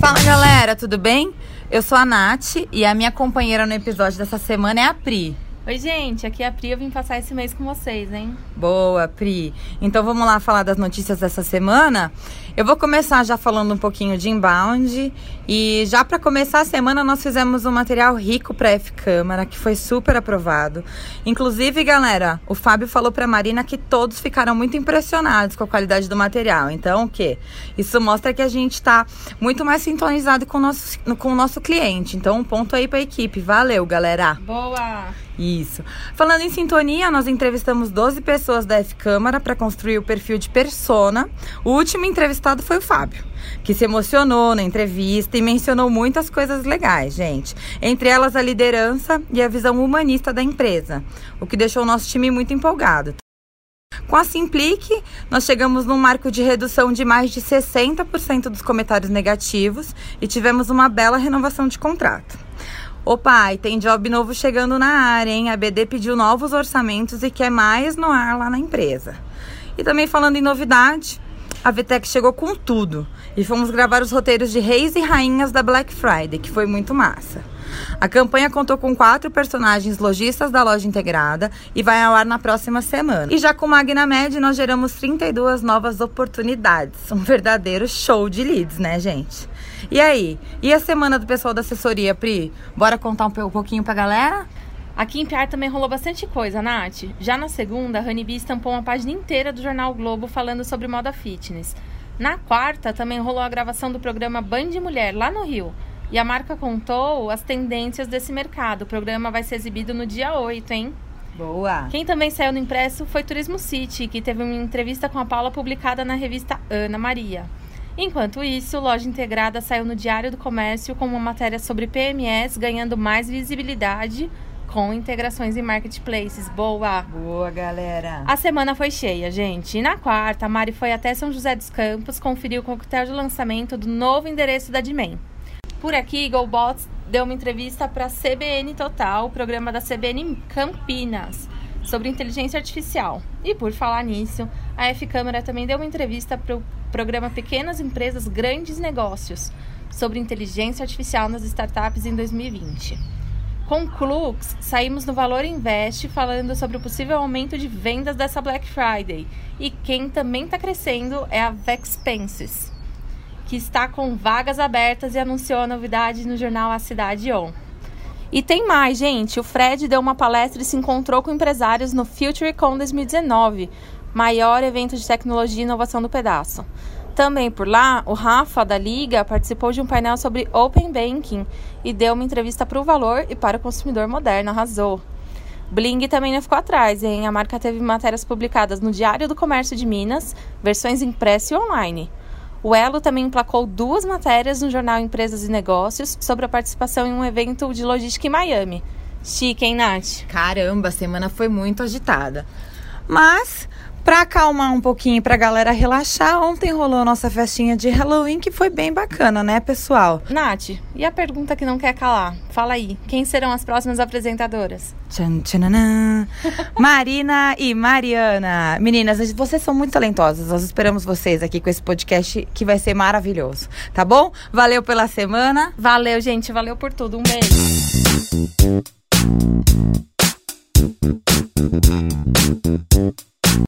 Fala galera, tudo bem? Eu sou a Nath e a minha companheira no episódio dessa semana é a Pri. Oi, gente, aqui é a Pri, eu vim passar esse mês com vocês, hein? Boa, Pri. Então vamos lá falar das notícias dessa semana. Eu vou começar já falando um pouquinho de inbound e já para começar a semana nós fizemos um material rico para F Câmara que foi super aprovado. Inclusive, galera, o Fábio falou para Marina que todos ficaram muito impressionados com a qualidade do material. Então, o quê? Isso mostra que a gente está muito mais sintonizado com o nosso com o nosso cliente. Então, um ponto aí para a equipe. Valeu, galera. Boa. Isso. Falando em sintonia, nós entrevistamos 12 pessoas da F Câmara para construir o perfil de persona. O último entrevistado foi o Fábio, que se emocionou na entrevista e mencionou muitas coisas legais, gente. Entre elas a liderança e a visão humanista da empresa, o que deixou o nosso time muito empolgado. Com a Simplique, nós chegamos num marco de redução de mais de 60% dos comentários negativos e tivemos uma bela renovação de contrato. Opa, e tem job novo chegando na área, hein? A BD pediu novos orçamentos e quer mais no ar lá na empresa. E também falando em novidade, a VTEC chegou com tudo e fomos gravar os roteiros de Reis e Rainhas da Black Friday, que foi muito massa. A campanha contou com quatro personagens lojistas da loja integrada e vai ao ar na próxima semana. E já com Magna Med, nós geramos 32 novas oportunidades. Um verdadeiro show de leads, né, gente? E aí? E a semana do pessoal da assessoria, Pri? Bora contar um pouquinho pra galera? Aqui em Piar também rolou bastante coisa, Nath. Já na segunda, a Honeybee estampou uma página inteira do jornal Globo falando sobre moda fitness. Na quarta, também rolou a gravação do programa Band Mulher, lá no Rio. E a marca contou as tendências desse mercado. O programa vai ser exibido no dia 8, hein? Boa! Quem também saiu no impresso foi Turismo City, que teve uma entrevista com a Paula publicada na revista Ana Maria. Enquanto isso, Loja Integrada saiu no Diário do Comércio com uma matéria sobre PMS ganhando mais visibilidade com integrações em marketplaces. Boa! Boa, galera! A semana foi cheia, gente. E na quarta, a Mari foi até São José dos Campos conferir o coquetel de lançamento do novo endereço da Dimen. Por aqui, GoBots deu uma entrevista para a CBN Total, o programa da CBN Campinas, sobre inteligência artificial. E por falar nisso, a F Câmara também deu uma entrevista para o programa Pequenas Empresas Grandes Negócios, sobre inteligência artificial nas startups em 2020. Com Clux, saímos no Valor Invest falando sobre o possível aumento de vendas dessa Black Friday. E quem também está crescendo é a Vexpenses, que está com vagas abertas e anunciou a novidade no jornal A Cidade On. E tem mais, gente. O Fred deu uma palestra e se encontrou com empresários no FutureCon 2019, maior evento de tecnologia e inovação do pedaço. Também por lá, o Rafa da Liga participou de um painel sobre Open Banking e deu uma entrevista para o Valor e para o consumidor moderno, arrasou. Bling também não ficou atrás, hein? A marca teve matérias publicadas no Diário do Comércio de Minas, versões impressa e online. O Elo também emplacou duas matérias no jornal Empresas e Negócios sobre a participação em um evento de logística em Miami. Chique, hein, Nath? Caramba, a semana foi muito agitada. Mas Pra acalmar um pouquinho pra galera relaxar, ontem rolou a nossa festinha de Halloween que foi bem bacana, né, pessoal? Nath, e a pergunta que não quer calar? Fala aí, quem serão as próximas apresentadoras? Tchan, tchananã. Marina e Mariana. Meninas, vocês são muito talentosas. Nós esperamos vocês aqui com esse podcast que vai ser maravilhoso, tá bom? Valeu pela semana. Valeu, gente. Valeu por tudo. Um beijo.